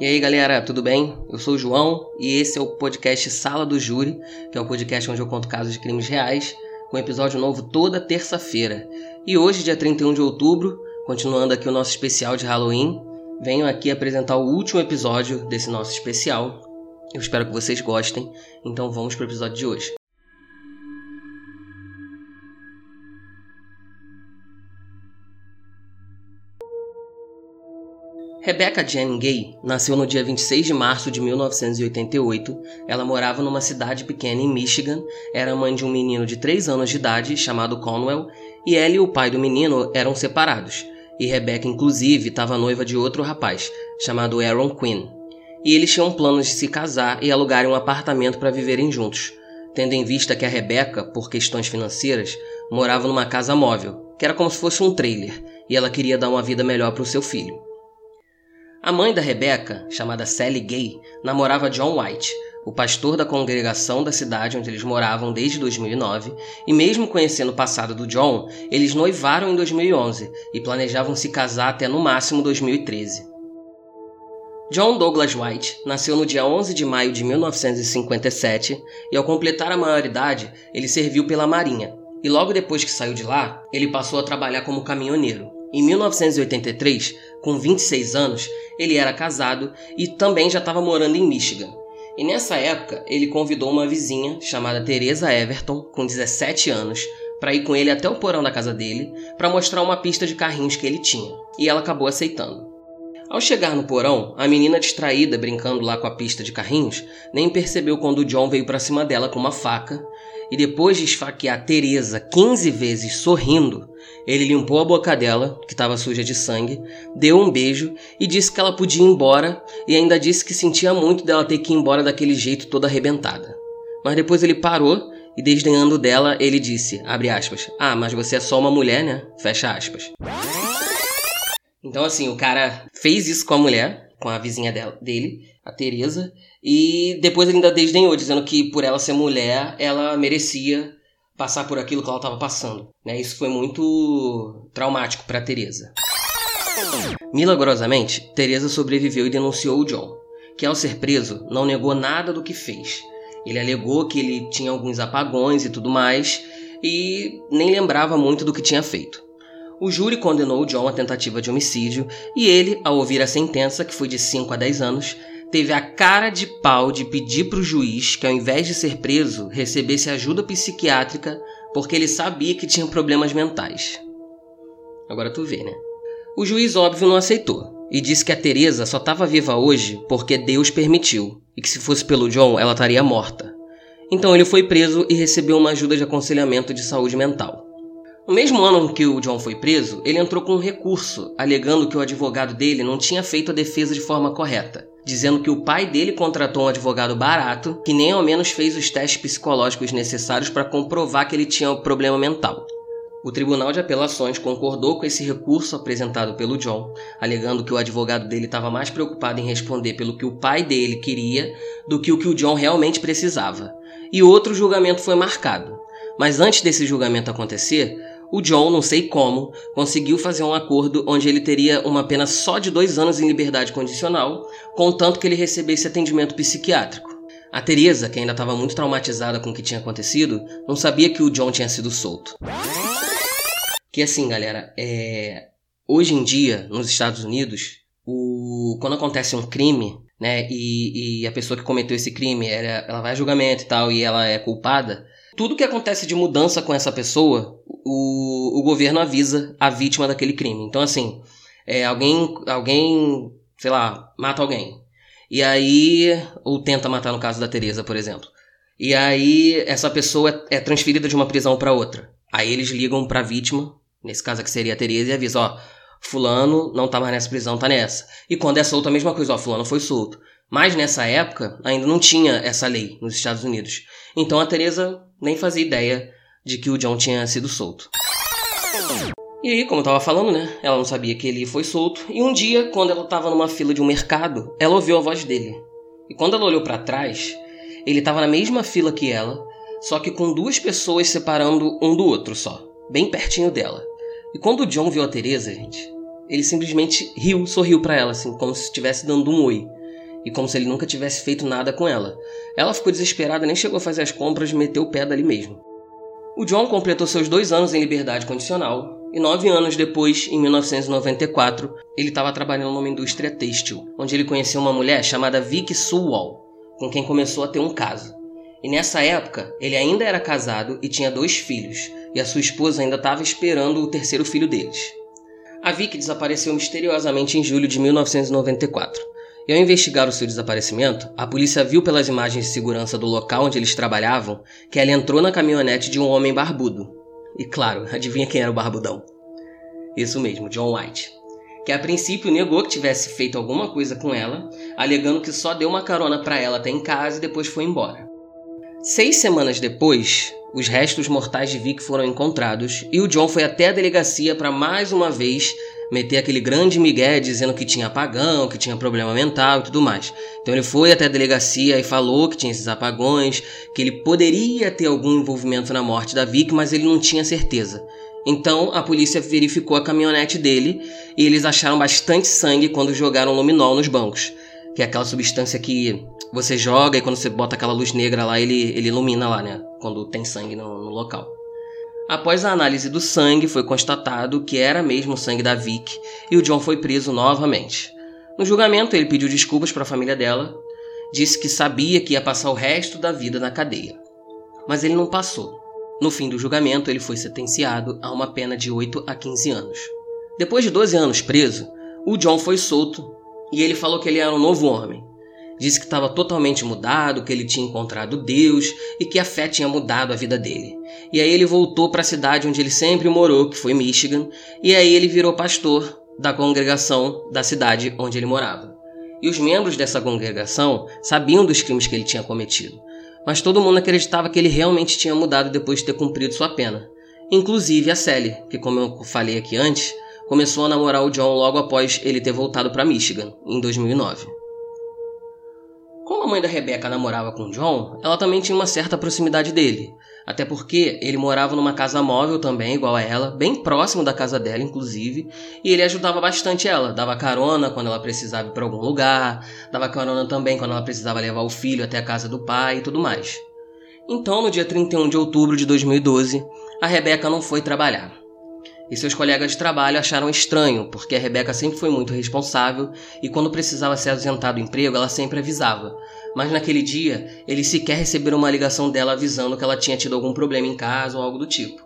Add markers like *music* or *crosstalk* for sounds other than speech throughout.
E aí galera, tudo bem? Eu sou o João e esse é o podcast Sala do Júri, que é o podcast onde eu conto casos de crimes reais, com episódio novo toda terça-feira. E hoje, dia 31 de outubro, continuando aqui o nosso especial de Halloween, venho aqui apresentar o último episódio desse nosso especial. Eu espero que vocês gostem, então vamos para o episódio de hoje. Rebecca Jane Gay nasceu no dia 26 de março de 1988. Ela morava numa cidade pequena em Michigan, era mãe de um menino de 3 anos de idade chamado Conwell, e ela e o pai do menino eram separados. E Rebecca, inclusive, estava noiva de outro rapaz, chamado Aaron Quinn. E eles tinham planos de se casar e alugarem um apartamento para viverem juntos, tendo em vista que a Rebecca, por questões financeiras, morava numa casa móvel, que era como se fosse um trailer, e ela queria dar uma vida melhor para o seu filho. A mãe da Rebecca, chamada Sally Gay, namorava John White, o pastor da congregação da cidade onde eles moravam desde 2009, e mesmo conhecendo o passado do John, eles noivaram em 2011 e planejavam se casar até no máximo 2013. John Douglas White nasceu no dia 11 de maio de 1957 e, ao completar a maioridade, ele serviu pela Marinha. E logo depois que saiu de lá, ele passou a trabalhar como caminhoneiro. Em 1983, com 26 anos, ele era casado e também já estava morando em Michigan. E nessa época, ele convidou uma vizinha chamada Teresa Everton, com 17 anos, para ir com ele até o porão da casa dele para mostrar uma pista de carrinhos que ele tinha. E ela acabou aceitando. Ao chegar no porão, a menina distraída brincando lá com a pista de carrinhos nem percebeu quando o John veio para cima dela com uma faca e depois de esfaquear Teresa 15 vezes sorrindo, ele limpou a boca dela, que estava suja de sangue, deu um beijo e disse que ela podia ir embora e ainda disse que sentia muito dela ter que ir embora daquele jeito toda arrebentada. Mas depois ele parou e desdenhando dela, ele disse, aspas, ah, mas você é só uma mulher, né? Fecha aspas. Então assim, o cara fez isso com a mulher, com a vizinha dela, dele, a Teresa, e depois ele ainda desdenhou, dizendo que por ela ser mulher, ela merecia passar por aquilo que ela estava passando. Né? Isso foi muito traumático para Teresa. Milagrosamente, Teresa sobreviveu e denunciou o John, que ao ser preso não negou nada do que fez. Ele alegou que ele tinha alguns apagões e tudo mais e nem lembrava muito do que tinha feito. O júri condenou o John à tentativa de homicídio e ele, ao ouvir a sentença, que foi de 5 a 10 anos, teve a cara de pau de pedir para o juiz que, ao invés de ser preso, recebesse ajuda psiquiátrica porque ele sabia que tinha problemas mentais. Agora tu vê, né? O juiz, óbvio, não aceitou e disse que a Teresa só estava viva hoje porque Deus permitiu e que se fosse pelo John ela estaria morta. Então ele foi preso e recebeu uma ajuda de aconselhamento de saúde mental. No mesmo ano em que o John foi preso, ele entrou com um recurso, alegando que o advogado dele não tinha feito a defesa de forma correta, dizendo que o pai dele contratou um advogado barato que nem ao menos fez os testes psicológicos necessários para comprovar que ele tinha um problema mental. O Tribunal de Apelações concordou com esse recurso apresentado pelo John, alegando que o advogado dele estava mais preocupado em responder pelo que o pai dele queria do que o que o John realmente precisava. E outro julgamento foi marcado. Mas antes desse julgamento acontecer, o John, não sei como, conseguiu fazer um acordo onde ele teria uma pena só de dois anos em liberdade condicional, contanto que ele recebesse atendimento psiquiátrico. A Teresa, que ainda estava muito traumatizada com o que tinha acontecido, não sabia que o John tinha sido solto. Que assim, galera, é... hoje em dia, nos Estados Unidos, o... quando acontece um crime, né, e, e a pessoa que cometeu esse crime, ela, ela vai a julgamento e tal, e ela é culpada, tudo que acontece de mudança com essa pessoa, o, o governo avisa a vítima daquele crime. Então, assim, é, alguém, alguém, sei lá, mata alguém. E aí, ou tenta matar no caso da Teresa, por exemplo. E aí, essa pessoa é, é transferida de uma prisão para outra. Aí eles ligam para a vítima, nesse caso aqui seria a Teresa, e avisam, ó, fulano não tá mais nessa prisão, tá nessa. E quando é solto, a mesma coisa, ó, fulano foi solto. Mas nessa época, ainda não tinha essa lei nos Estados Unidos. Então a Teresa nem fazia ideia de que o John tinha sido solto. E aí, como eu tava falando, né? Ela não sabia que ele foi solto. E um dia, quando ela tava numa fila de um mercado, ela ouviu a voz dele. E quando ela olhou para trás, ele tava na mesma fila que ela, só que com duas pessoas separando um do outro só, bem pertinho dela. E quando o John viu a Teresa, gente, ele simplesmente riu, sorriu para ela, assim, como se estivesse dando um oi. e como se ele nunca tivesse feito nada com ela. Ela ficou desesperada, nem chegou a fazer as compras, meteu o pé dali mesmo. O John completou seus dois anos em liberdade condicional e nove anos depois, em 1994, ele estava trabalhando numa indústria têxtil, onde ele conheceu uma mulher chamada Vicky Sewall, com quem começou a ter um caso. E nessa época, ele ainda era casado e tinha dois filhos, e a sua esposa ainda estava esperando o terceiro filho deles. A Vicky desapareceu misteriosamente em julho de 1994. E ao investigar o seu desaparecimento, a polícia viu pelas imagens de segurança do local onde eles trabalhavam que ela entrou na caminhonete de um homem barbudo. E claro, *laughs* adivinha quem era o barbudão? Isso mesmo, John White. Que a princípio negou que tivesse feito alguma coisa com ela, alegando que só deu uma carona para ela até em casa e depois foi embora. Seis semanas depois, os restos mortais de Vic foram encontrados e o John foi até a delegacia para mais uma vez meter aquele grande migué dizendo que tinha apagão, que tinha problema mental e tudo mais. Então ele foi até a delegacia e falou que tinha esses apagões, que ele poderia ter algum envolvimento na morte da Vic, mas ele não tinha certeza. Então a polícia verificou a caminhonete dele e eles acharam bastante sangue quando jogaram luminol nos bancos, que é aquela substância que você joga e quando você bota aquela luz negra lá, ele, ele ilumina lá, né? Quando tem sangue no, no local. Após a análise do sangue, foi constatado que era mesmo o sangue da Vic e o John foi preso novamente. No julgamento, ele pediu desculpas para a família dela, disse que sabia que ia passar o resto da vida na cadeia. Mas ele não passou. No fim do julgamento, ele foi sentenciado a uma pena de 8 a 15 anos. Depois de 12 anos preso, o John foi solto e ele falou que ele era um novo homem, Disse que estava totalmente mudado, que ele tinha encontrado Deus e que a fé tinha mudado a vida dele. E aí ele voltou para a cidade onde ele sempre morou, que foi Michigan, e aí ele virou pastor da congregação da cidade onde ele morava. E os membros dessa congregação sabiam dos crimes que ele tinha cometido, mas todo mundo acreditava que ele realmente tinha mudado depois de ter cumprido sua pena. Inclusive a Sally, que como eu falei aqui antes, começou a namorar o John logo após ele ter voltado para Michigan, em 2009. Como a mãe da Rebeca namorava com John, ela também tinha uma certa proximidade dele. Até porque ele morava numa casa móvel também, igual a ela, bem próximo da casa dela, inclusive, e ele ajudava bastante ela. Dava carona quando ela precisava ir para algum lugar, dava carona também quando ela precisava levar o filho até a casa do pai e tudo mais. Então, no dia 31 de outubro de 2012, a Rebeca não foi trabalhar e seus colegas de trabalho acharam estranho, porque a Rebeca sempre foi muito responsável e quando precisava ser ausentado do emprego, ela sempre avisava. Mas naquele dia, eles sequer receberam uma ligação dela avisando que ela tinha tido algum problema em casa ou algo do tipo.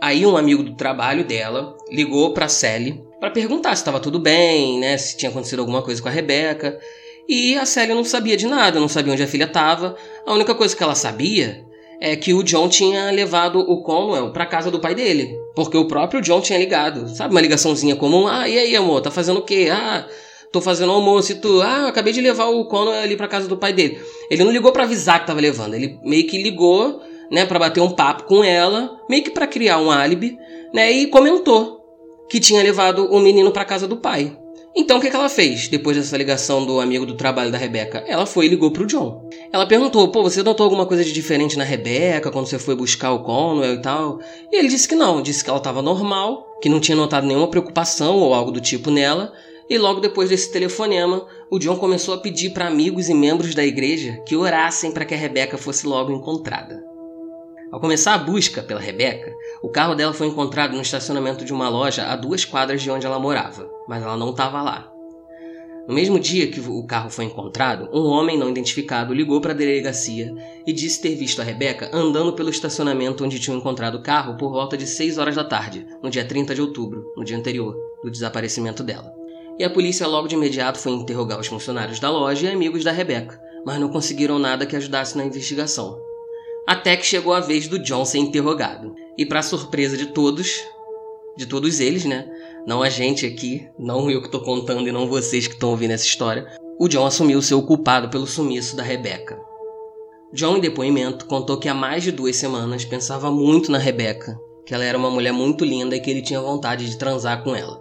Aí um amigo do trabalho dela ligou para Sally para perguntar se estava tudo bem, né, se tinha acontecido alguma coisa com a Rebeca. E a Sally não sabia de nada, não sabia onde a filha estava. A única coisa que ela sabia é que o John tinha levado o Conwell para casa do pai dele, porque o próprio John tinha ligado, sabe, uma ligaçãozinha comum. Ah, e aí, amor, tá fazendo o quê? Ah, tô fazendo almoço e tu, ah, acabei de levar o Conwell ali para casa do pai dele. Ele não ligou para avisar que tava levando, ele meio que ligou, né, para bater um papo com ela, meio que para criar um álibi, né, e comentou que tinha levado o menino para casa do pai. Então o que, que ela fez depois dessa ligação do amigo do trabalho da Rebeca? Ela foi e ligou pro John. Ela perguntou: pô, você notou alguma coisa de diferente na Rebeca quando você foi buscar o Conwell e tal? E ele disse que não, disse que ela estava normal, que não tinha notado nenhuma preocupação ou algo do tipo nela. E logo depois desse telefonema, o John começou a pedir para amigos e membros da igreja que orassem para que a Rebeca fosse logo encontrada. Ao começar a busca pela Rebeca, o carro dela foi encontrado no estacionamento de uma loja a duas quadras de onde ela morava, mas ela não estava lá. No mesmo dia que o carro foi encontrado, um homem não identificado ligou para a delegacia e disse ter visto a Rebeca andando pelo estacionamento onde tinham encontrado o carro por volta de 6 horas da tarde, no dia 30 de outubro, no dia anterior do desaparecimento dela. E a polícia logo de imediato foi interrogar os funcionários da loja e amigos da Rebeca, mas não conseguiram nada que ajudasse na investigação. Até que chegou a vez do John ser interrogado. E para surpresa de todos, de todos eles, né? Não a gente aqui, não eu que tô contando e não vocês que estão ouvindo essa história. O John assumiu ser o culpado pelo sumiço da Rebecca. John, em depoimento, contou que há mais de duas semanas pensava muito na Rebecca, que ela era uma mulher muito linda e que ele tinha vontade de transar com ela.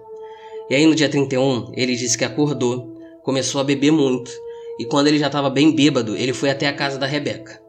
E aí no dia 31, ele disse que acordou, começou a beber muito, e quando ele já estava bem bêbado, ele foi até a casa da Rebecca.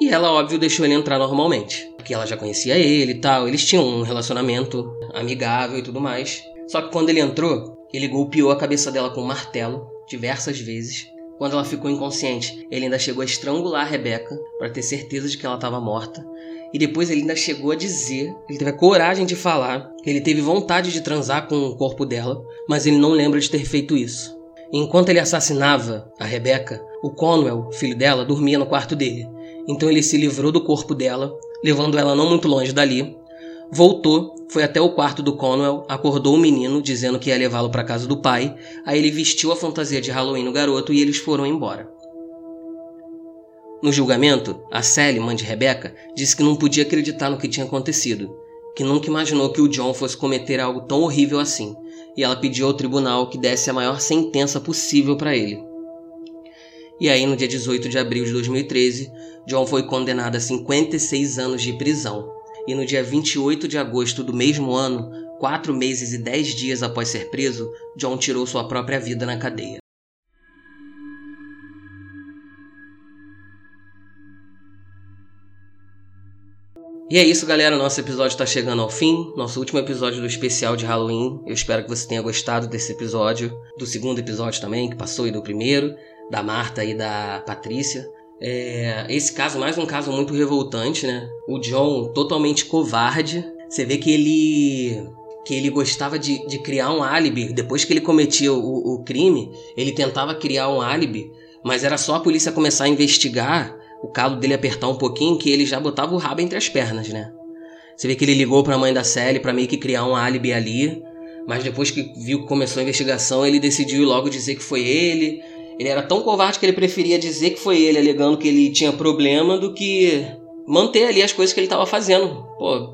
E ela, óbvio, deixou ele entrar normalmente. Porque ela já conhecia ele e tal. Eles tinham um relacionamento amigável e tudo mais. Só que quando ele entrou, ele golpeou a cabeça dela com um martelo diversas vezes. Quando ela ficou inconsciente, ele ainda chegou a estrangular a Rebeca para ter certeza de que ela estava morta. E depois ele ainda chegou a dizer, ele teve a coragem de falar, ele teve vontade de transar com o corpo dela, mas ele não lembra de ter feito isso. Enquanto ele assassinava a Rebeca, o Conwell, filho dela, dormia no quarto dele. Então ele se livrou do corpo dela, levando ela não muito longe dali. Voltou, foi até o quarto do Conwell, acordou o menino, dizendo que ia levá-lo para casa do pai. Aí ele vestiu a fantasia de Halloween no garoto e eles foram embora. No julgamento, a Sally, mãe de Rebecca, disse que não podia acreditar no que tinha acontecido, que nunca imaginou que o John fosse cometer algo tão horrível assim, e ela pediu ao tribunal que desse a maior sentença possível para ele. E aí, no dia 18 de abril de 2013, John foi condenado a 56 anos de prisão. E no dia 28 de agosto do mesmo ano, quatro meses e dez dias após ser preso, John tirou sua própria vida na cadeia. E é isso, galera. Nosso episódio está chegando ao fim. Nosso último episódio do especial de Halloween. Eu espero que você tenha gostado desse episódio. Do segundo episódio também, que passou, e do primeiro. Da Marta e da Patrícia. É, esse caso, mais um caso muito revoltante, né? O John, totalmente covarde. Você vê que ele que ele gostava de, de criar um álibi. Depois que ele cometia o, o crime, ele tentava criar um álibi, mas era só a polícia começar a investigar o calo dele apertar um pouquinho que ele já botava o rabo entre as pernas, né? Você vê que ele ligou para a mãe da Sally para meio que criar um álibi ali, mas depois que viu que começou a investigação, ele decidiu logo dizer que foi ele. Ele era tão covarde que ele preferia dizer que foi ele, alegando que ele tinha problema, do que manter ali as coisas que ele estava fazendo. Pô,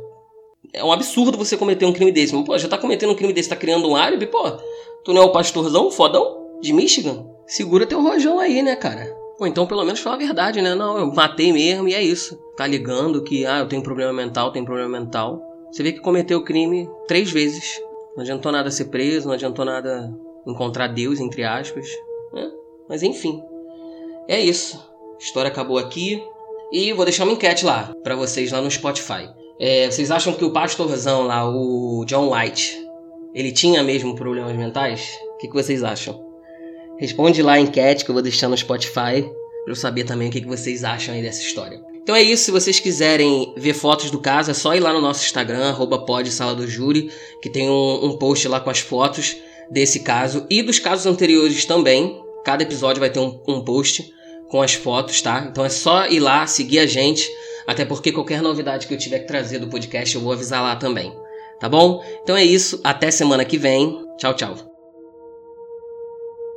é um absurdo você cometer um crime desse. Mas, pô, já tá cometendo um crime desse, tá criando um álibi, pô. Tu não é o pastorzão, fodão, de Michigan? Segura teu rojão aí, né, cara? Ou então pelo menos fala a verdade, né? Não, eu matei mesmo e é isso. Tá ligando que, ah, eu tenho problema mental, tenho problema mental. Você vê que cometeu o crime três vezes. Não adiantou nada ser preso, não adiantou nada encontrar Deus, entre aspas. Né? Mas enfim, é isso. A história acabou aqui. E vou deixar uma enquete lá para vocês lá no Spotify. É, vocês acham que o pastorzão lá, o John White, ele tinha mesmo problemas mentais? O que, que vocês acham? Responde lá a enquete que eu vou deixar no Spotify para eu saber também o que vocês acham aí dessa história. Então é isso, se vocês quiserem ver fotos do caso, é só ir lá no nosso Instagram, arroba do júri, que tem um, um, post lá com as fotos desse caso e dos casos anteriores também. Cada episódio vai ter um, um post com as fotos, tá? Então é só ir lá, seguir a gente, até porque qualquer novidade que eu tiver que trazer do podcast eu vou avisar lá também. Tá bom? Então é isso, até semana que vem. Tchau, tchau.